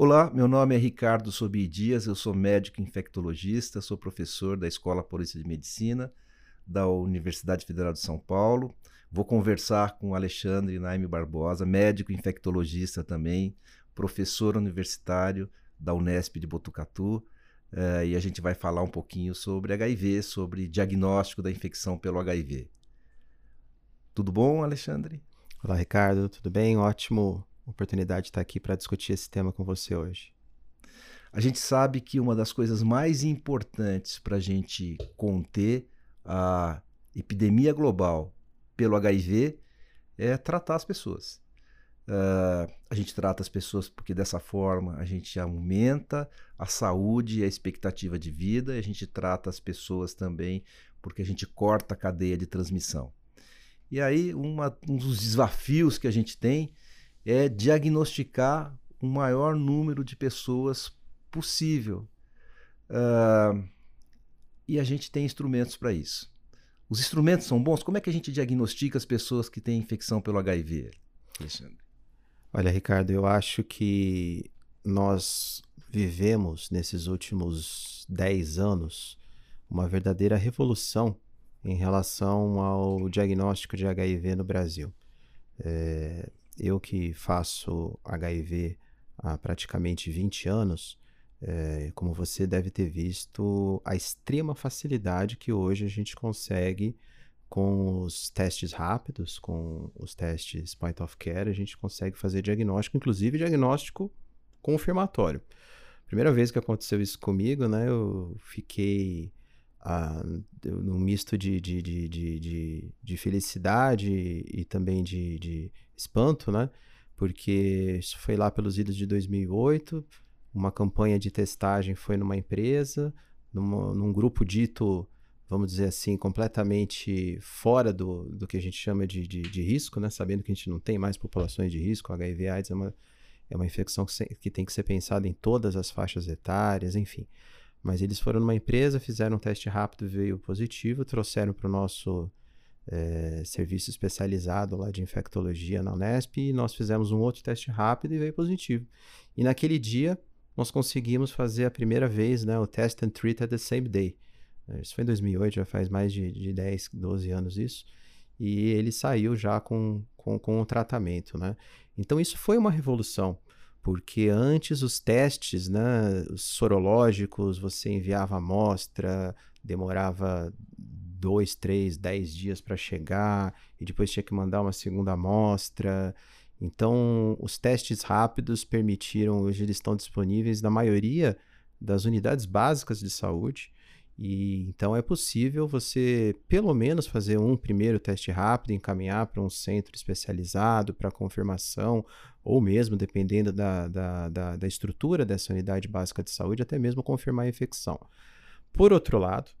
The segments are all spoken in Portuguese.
Olá, meu nome é Ricardo Sobi Dias, eu sou médico infectologista, sou professor da Escola Paulista de Medicina da Universidade Federal de São Paulo. Vou conversar com Alexandre Naime Barbosa, médico infectologista também, professor universitário da Unesp de Botucatu, uh, e a gente vai falar um pouquinho sobre HIV, sobre diagnóstico da infecção pelo HIV. Tudo bom, Alexandre? Olá, Ricardo, tudo bem? Ótimo oportunidade de estar aqui para discutir esse tema com você hoje. A gente sabe que uma das coisas mais importantes para a gente conter a epidemia global pelo HIV é tratar as pessoas. Uh, a gente trata as pessoas porque dessa forma a gente aumenta a saúde e a expectativa de vida, e a gente trata as pessoas também porque a gente corta a cadeia de transmissão. E aí, uma, um dos desafios que a gente tem é diagnosticar o maior número de pessoas possível. Uh, e a gente tem instrumentos para isso. Os instrumentos são bons? Como é que a gente diagnostica as pessoas que têm infecção pelo HIV, Alexandre? Olha, Ricardo, eu acho que nós vivemos nesses últimos 10 anos uma verdadeira revolução em relação ao diagnóstico de HIV no Brasil. É, eu que faço HIV há praticamente 20 anos, é, como você deve ter visto, a extrema facilidade que hoje a gente consegue com os testes rápidos, com os testes point of care, a gente consegue fazer diagnóstico, inclusive diagnóstico confirmatório. Primeira vez que aconteceu isso comigo, né, eu fiquei num misto de, de, de, de, de felicidade e também de, de espanto, né? Porque isso foi lá pelos idos de 2008, uma campanha de testagem foi numa empresa, numa, num grupo dito, vamos dizer assim, completamente fora do, do que a gente chama de, de, de risco, né? Sabendo que a gente não tem mais populações de risco, HIV AIDS é uma, é uma infecção que, se, que tem que ser pensada em todas as faixas etárias, enfim. Mas eles foram numa empresa, fizeram um teste rápido, veio positivo, trouxeram para o nosso é, serviço especializado lá de infectologia na Unesp e nós fizemos um outro teste rápido e veio positivo. E naquele dia nós conseguimos fazer a primeira vez né, o test and treat at the same day. Isso foi em 2008, já faz mais de, de 10, 12 anos isso. E ele saiu já com, com, com o tratamento, né? Então isso foi uma revolução porque antes os testes né, os sorológicos, você enviava amostra, demorava dois, três, dez dias para chegar, e depois tinha que mandar uma segunda amostra. Então, os testes rápidos permitiram, hoje eles estão disponíveis na maioria das unidades básicas de saúde, e então é possível você, pelo menos, fazer um primeiro teste rápido, encaminhar para um centro especializado para confirmação, ou mesmo, dependendo da, da, da, da, estrutura dessa unidade básica de saúde, até mesmo confirmar a infecção. Por outro lado,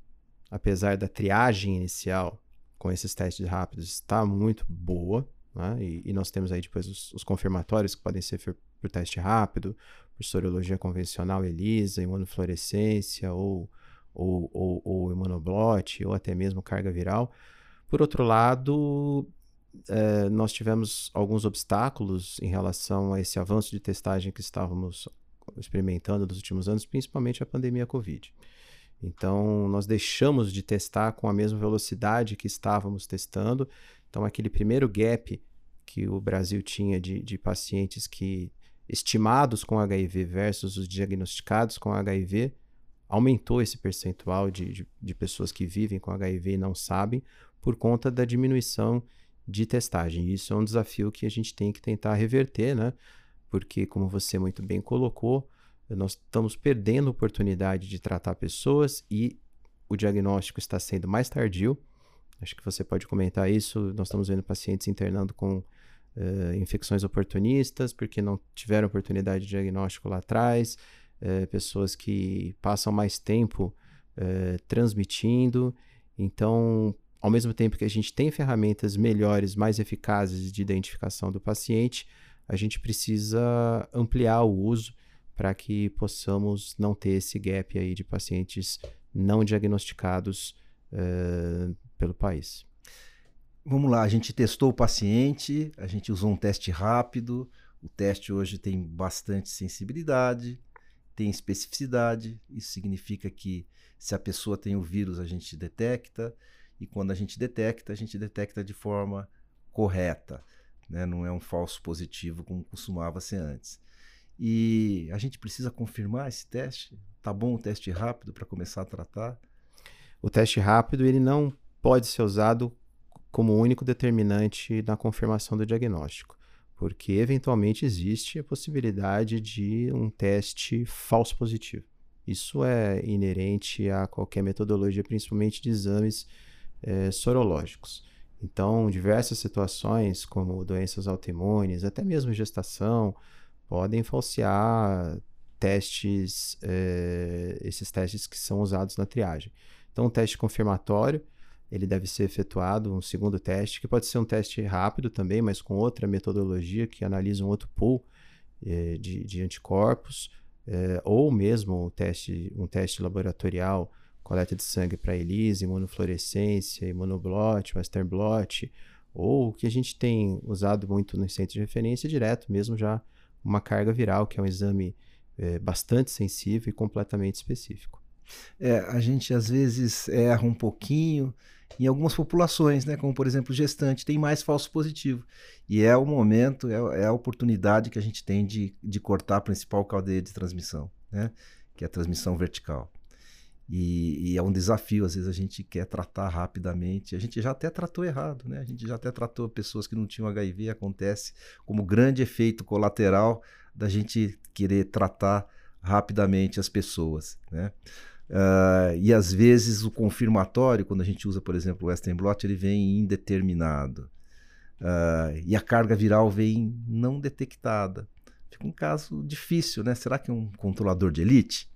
apesar da triagem inicial com esses testes rápidos estar muito boa, né? e, e, nós temos aí depois os, os confirmatórios que podem ser por teste rápido, por sorologia convencional ELISA, imunofluorescência ou ou, ou, ou imunoblot, ou até mesmo carga viral. Por outro lado, é, nós tivemos alguns obstáculos em relação a esse avanço de testagem que estávamos experimentando nos últimos anos, principalmente a pandemia Covid. Então, nós deixamos de testar com a mesma velocidade que estávamos testando. Então, aquele primeiro gap que o Brasil tinha de, de pacientes que estimados com HIV versus os diagnosticados com HIV, aumentou esse percentual de, de, de, pessoas que vivem com HIV e não sabem por conta da diminuição de testagem. Isso é um desafio que a gente tem que tentar reverter, né? Porque, como você muito bem colocou, nós estamos perdendo a oportunidade de tratar pessoas e o diagnóstico está sendo mais tardio. Acho que você pode comentar isso. Nós estamos vendo pacientes internando com uh, infecções oportunistas porque não tiveram oportunidade de diagnóstico lá atrás é, pessoas que passam mais tempo é, transmitindo. Então, ao mesmo tempo que a gente tem ferramentas melhores, mais eficazes de identificação do paciente, a gente precisa ampliar o uso para que possamos não ter esse gap aí de pacientes não diagnosticados é, pelo país. Vamos lá, a gente testou o paciente, a gente usou um teste rápido. O teste hoje tem bastante sensibilidade, tem especificidade. Isso significa que se a pessoa tem o vírus, a gente detecta. E quando a gente detecta, a gente detecta de forma correta. Né? Não é um falso positivo como costumava ser antes. E a gente precisa confirmar esse teste? Tá bom o teste rápido para começar a tratar? O teste rápido ele não pode ser usado como único determinante na confirmação do diagnóstico, porque eventualmente existe a possibilidade de um teste falso positivo. Isso é inerente a qualquer metodologia, principalmente de exames é, sorológicos. Então, diversas situações, como doenças autoimunes, até mesmo gestação, podem falsear testes, é, esses testes que são usados na triagem. Então, um teste confirmatório, ele deve ser efetuado, um segundo teste, que pode ser um teste rápido também, mas com outra metodologia que analisa um outro pool é, de, de, anticorpos, é, ou mesmo um teste, um teste laboratorial, coleta de sangue para ELISA, imunofluorescência, imunoblot, western blot, ou o que a gente tem usado muito no centro de referência direto, mesmo já uma carga viral, que é um exame é, bastante sensível e completamente específico. É, a gente às vezes erra um pouquinho em algumas populações, né, como por exemplo gestante, tem mais falso positivo. E é o momento, é, é a oportunidade que a gente tem de, de cortar a principal cadeia de transmissão, né, que é a transmissão vertical. E, e, é um desafio, às vezes a gente quer tratar rapidamente. A gente já até tratou errado, né? A gente já até tratou pessoas que não tinham HIV, acontece como grande efeito colateral da gente querer tratar rapidamente as pessoas, né? Uh, e às vezes o confirmatório, quando a gente usa, por exemplo, o Western blot, ele vem indeterminado. Uh, e a carga viral vem não detectada. Fica um caso difícil, né? Será que é um controlador de elite?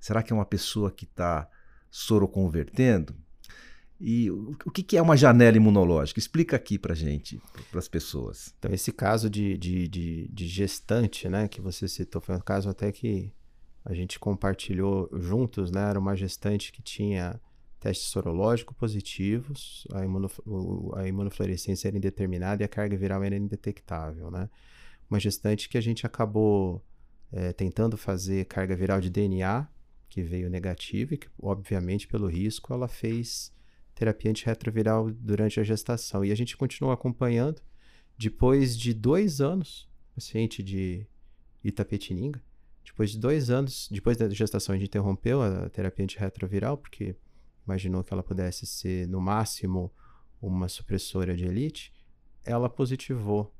Será que é uma pessoa que está soroconvertendo? E o, que, é uma janela imunológica? Explica aqui para gente, para as pessoas. Então, esse caso de, de, de, de, gestante, né, que você citou, foi um caso até que a gente compartilhou juntos, né? Era uma gestante que tinha testes sorológicos positivos, a, imunof a imunofluorescência era indeterminada e a carga viral era indetectável, né? Uma gestante que a gente acabou é, tentando fazer carga viral de DNA, que veio negativa e que, obviamente, pelo risco, ela fez terapia antirretroviral durante a gestação. E a gente continuou acompanhando. Depois de dois anos, paciente de itapetininga, depois de dois anos, depois da gestação, a gente interrompeu a terapia antirretroviral, porque imaginou que ela pudesse ser, no máximo, uma supressora de elite. Ela positivou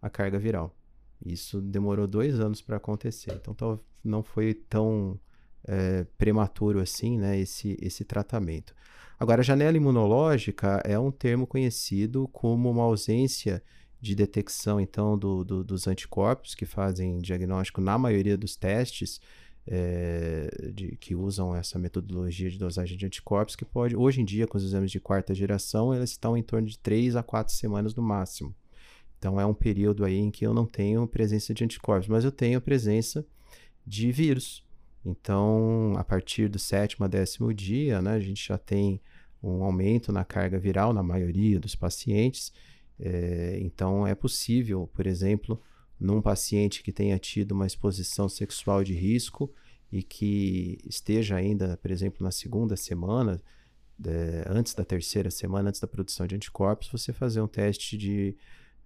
a carga viral. Isso demorou dois anos para acontecer. Então, não foi tão é, prematuro assim, né, esse, esse tratamento. Agora, a janela imunológica é um termo conhecido como uma ausência de detecção então do, do, dos anticorpos que fazem diagnóstico na maioria dos testes é, de, que usam essa metodologia de dosagem de anticorpos que pode hoje em dia com os exames de quarta geração elas estão em torno de 3 a 4 semanas no máximo. Então é um período aí em que eu não tenho presença de anticorpos mas eu tenho presença de vírus. Então a partir do sétimo a décimo dia né, a gente já tem um aumento na carga viral na maioria dos pacientes é, então, é possível, por exemplo, num paciente que tenha tido uma exposição sexual de risco e que esteja ainda, por exemplo, na segunda semana, é, antes da terceira semana, antes da produção de anticorpos, você fazer um teste de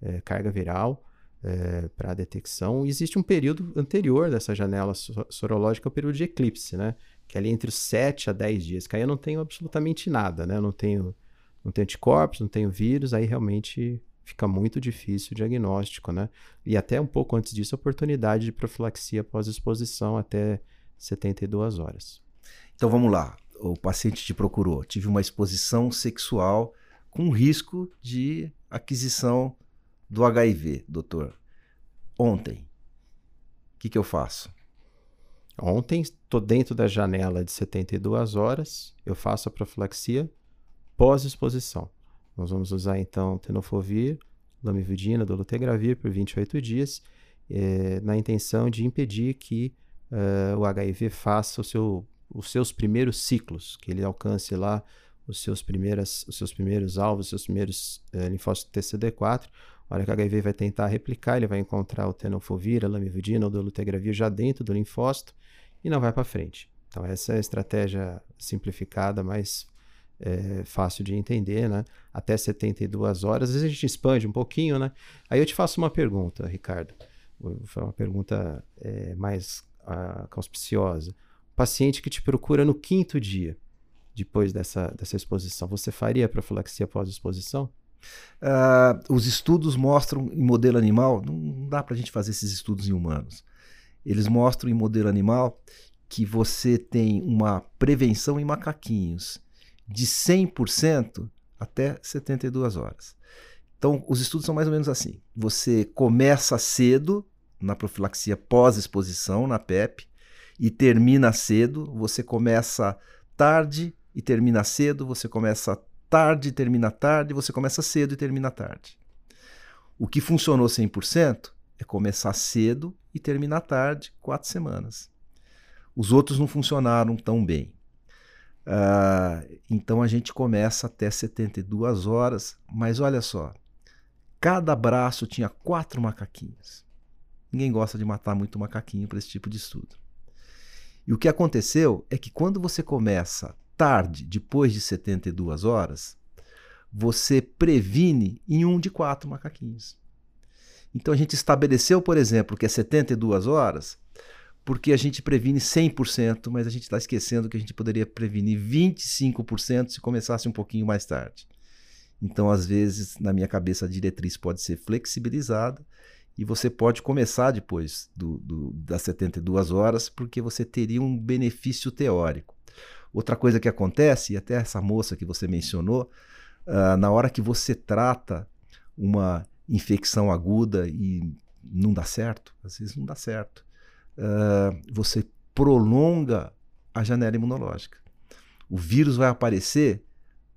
é, carga viral é, para detecção. Existe um período anterior dessa janela sorológica, o período de eclipse, né? Que é ali entre os 7 a 10 dias, que aí eu não tenho absolutamente nada, né? Eu não tenho não tenho anticorpos, não tenho vírus, aí realmente fica muito difícil o diagnóstico, né? E até um pouco antes disso, a oportunidade de profilaxia pós-exposição até 72 horas. Então vamos lá. O paciente te procurou, tive uma exposição sexual com risco de aquisição do HIV, doutor. Ontem, o que, que eu faço? Ontem, estou dentro da janela de 72 horas, eu faço a profilaxia pós-exposição. Nós vamos usar então tenofovir, lamivudina, dolutegravir por 28 dias, é, na intenção de impedir que uh, o HIV faça seu, os seus primeiros ciclos, que ele alcance lá os seus, primeiras, os seus primeiros alvos, os seus primeiros é, linfócitos TCD4. A hora que o HIV vai tentar replicar, ele vai encontrar o tenofovir, a lamivudina ou dolutegravir já dentro do linfócito e não vai para frente. Então, essa é a estratégia simplificada, mais é, fácil de entender, né? Até 72 horas. Às vezes a gente expande um pouquinho, né? Aí eu te faço uma pergunta, Ricardo. Fazer uma pergunta é, mais uh, auspiciosa. Paciente que te procura no quinto dia, depois dessa, dessa exposição, você faria profilaxia pós-exposição? Uh, os estudos mostram em modelo animal, não dá para a gente fazer esses estudos em humanos. Eles mostram em modelo animal que você tem uma prevenção em macaquinhos de 100% até 72 horas. Então, os estudos são mais ou menos assim. Você começa cedo na profilaxia pós-exposição, na PEP, e termina cedo. Você começa tarde e termina cedo, você começa tarde e termina tarde, você começa cedo e termina tarde. O que funcionou 100% é começar cedo e terminar tarde, quatro semanas. Os outros não funcionaram tão bem. Uh, então a gente começa até 72 horas, mas olha só, cada braço tinha quatro macaquinhos. Ninguém gosta de matar muito macaquinho para esse tipo de estudo. E o que aconteceu é que quando você começa tarde, depois de 72 horas, você previne em um de quatro macaquinhos. Então a gente estabeleceu, por exemplo, que é 72 horas, porque a gente previne 100%, mas a gente está esquecendo que a gente poderia prevenir 25% se começasse um pouquinho mais tarde. Então, às vezes, na minha cabeça, a diretriz pode ser flexibilizada e você pode começar depois do, do, das 72 horas, porque você teria um benefício teórico. Outra coisa que acontece, e até essa moça que você mencionou, uh, na hora que você trata uma infecção aguda e não dá certo, às vezes não dá certo uh, você prolonga a janela imunológica. O vírus vai aparecer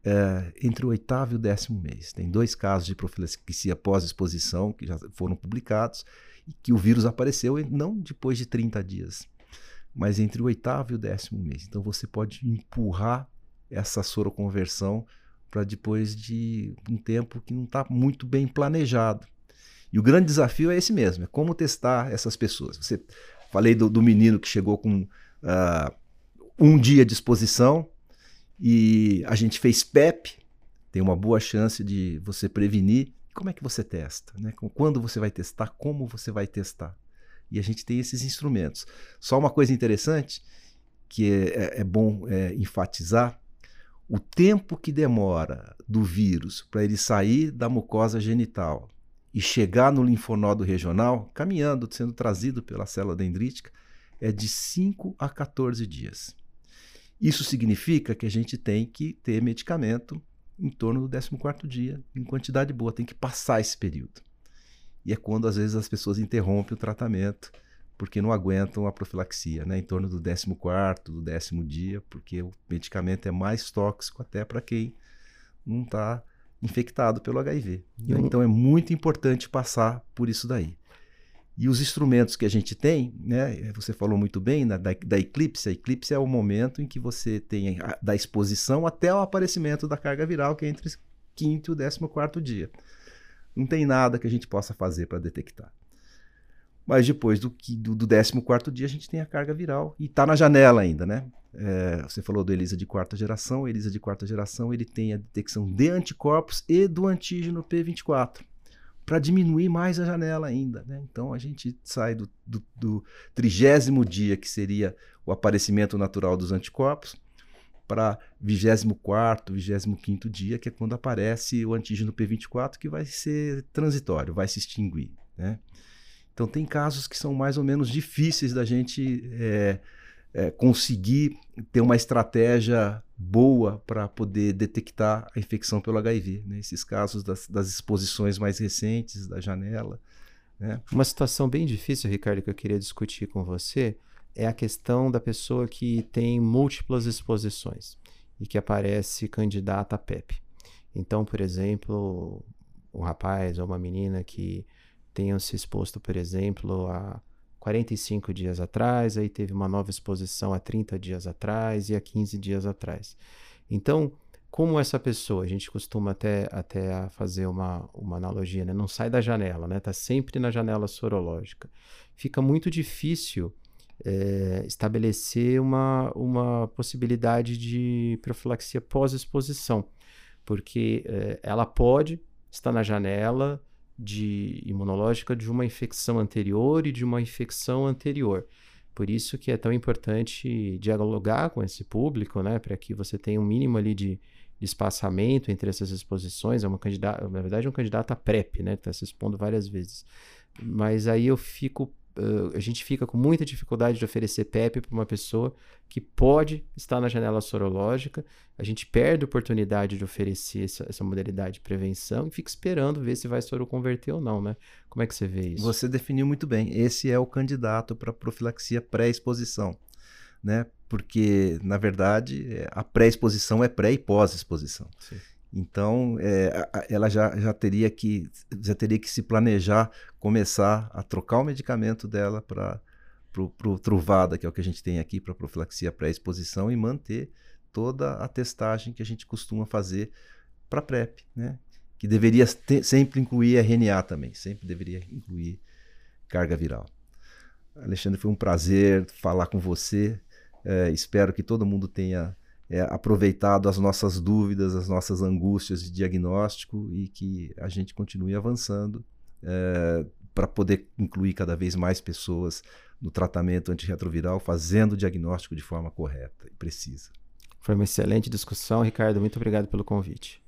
uh, entre o oitavo e o décimo mês. Tem dois casos de profilaxia pós-exposição que já foram publicados e que o vírus apareceu não depois de 30 dias, mas entre o oitavo e o décimo mês. Então você pode empurrar essa soroconversão para depois de um tempo que não está muito bem planejado. E o grande desafio é esse mesmo, é como testar essas pessoas. Você Falei do, do menino que chegou com uh, um dia de exposição e a gente fez PEP, tem uma boa chance de você prevenir. Como é que você testa? Né? Quando você vai testar? Como você vai testar? E a gente tem esses instrumentos. Só uma coisa interessante que é, é, é bom é, enfatizar: o tempo que demora do vírus para ele sair da mucosa genital e chegar no linfonodo regional, caminhando, sendo trazido pela célula dendrítica, é de 5 a 14 dias. Isso significa que a gente tem que ter medicamento em torno do 14 dia, em quantidade boa, tem que passar esse período. E é quando às vezes as pessoas interrompem o tratamento porque não aguentam a profilaxia, né? em torno do 14 do décimo dia, porque o medicamento é mais tóxico até para quem não está infectado pelo HIV. Né? Então é muito importante passar por isso daí. E os instrumentos que a gente tem, né, você falou muito bem da, da eclipse. A eclipse é o momento em que você tem a, da exposição até o aparecimento da carga viral, que é entre o quinto e o décimo quarto dia. Não tem nada que a gente possa fazer para detectar. Mas depois do, do, do 14 dia a gente tem a carga viral e está na janela ainda, né? É, você falou do ELISA de quarta geração. O ELISA de quarta geração ele tem a detecção de anticorpos e do antígeno P24 para diminuir mais a janela ainda. Né? Então a gente sai do, do, do trigésimo dia, que seria o aparecimento natural dos anticorpos, para 24, 25 dia, que é quando aparece o antígeno P24, que vai ser transitório, vai se extinguir. Né? Então, tem casos que são mais ou menos difíceis da gente é, é, conseguir ter uma estratégia boa para poder detectar a infecção pelo HIV. Né? Esses casos das, das, exposições mais recentes, da janela. Né? Uma situação bem difícil, Ricardo, que eu queria discutir com você é a questão da pessoa que tem múltiplas exposições e que aparece candidata a PEP. Então, por exemplo, um rapaz ou uma menina que tenham se exposto, por exemplo, a 45 dias atrás, aí teve uma nova exposição há 30 dias atrás e há 15 dias atrás. Então, como essa pessoa, a gente costuma até, até fazer uma, uma analogia, né? não sai da janela, né? Está sempre na janela sorológica. Fica muito difícil é, estabelecer uma, uma possibilidade de profilaxia pós-exposição, porque é, ela pode estar na janela de imunológica de uma infecção anterior e de uma infecção anterior. Por isso que é tão importante dialogar com esse público, né, para que você tenha um mínimo ali de, de espaçamento entre essas exposições. É uma candidata, na verdade, é um candidato a PrEP, né, está se expondo várias vezes. Mas aí eu fico uh, a gente fica com muita dificuldade de oferecer PEP para uma pessoa que pode estar na janela sorológica. A gente perde a oportunidade de oferecer essa, essa modalidade de prevenção e fica esperando ver se vai soroconverter ou não, né? Como é que você vê isso? Você definiu muito bem. Esse é o candidato para profilaxia pré-exposição, né? Porque, na verdade, a pré-exposição é pré e pós-exposição. Então, é, ela já, já, teria que, já teria que se planejar, começar a trocar o medicamento dela para o Truvada, que é o que a gente tem aqui para profilaxia pré-exposição, e manter toda a testagem que a gente costuma fazer para PrEP, né? que deveria ter, sempre incluir RNA também, sempre deveria incluir carga viral. Alexandre, foi um prazer falar com você. É, espero que todo mundo tenha é, aproveitado as nossas dúvidas, as nossas angústias de diagnóstico e que a gente continue avançando é, para poder incluir cada vez mais pessoas no tratamento antirretroviral, fazendo o diagnóstico de forma correta e precisa. Foi uma excelente discussão, Ricardo. Muito obrigado pelo convite.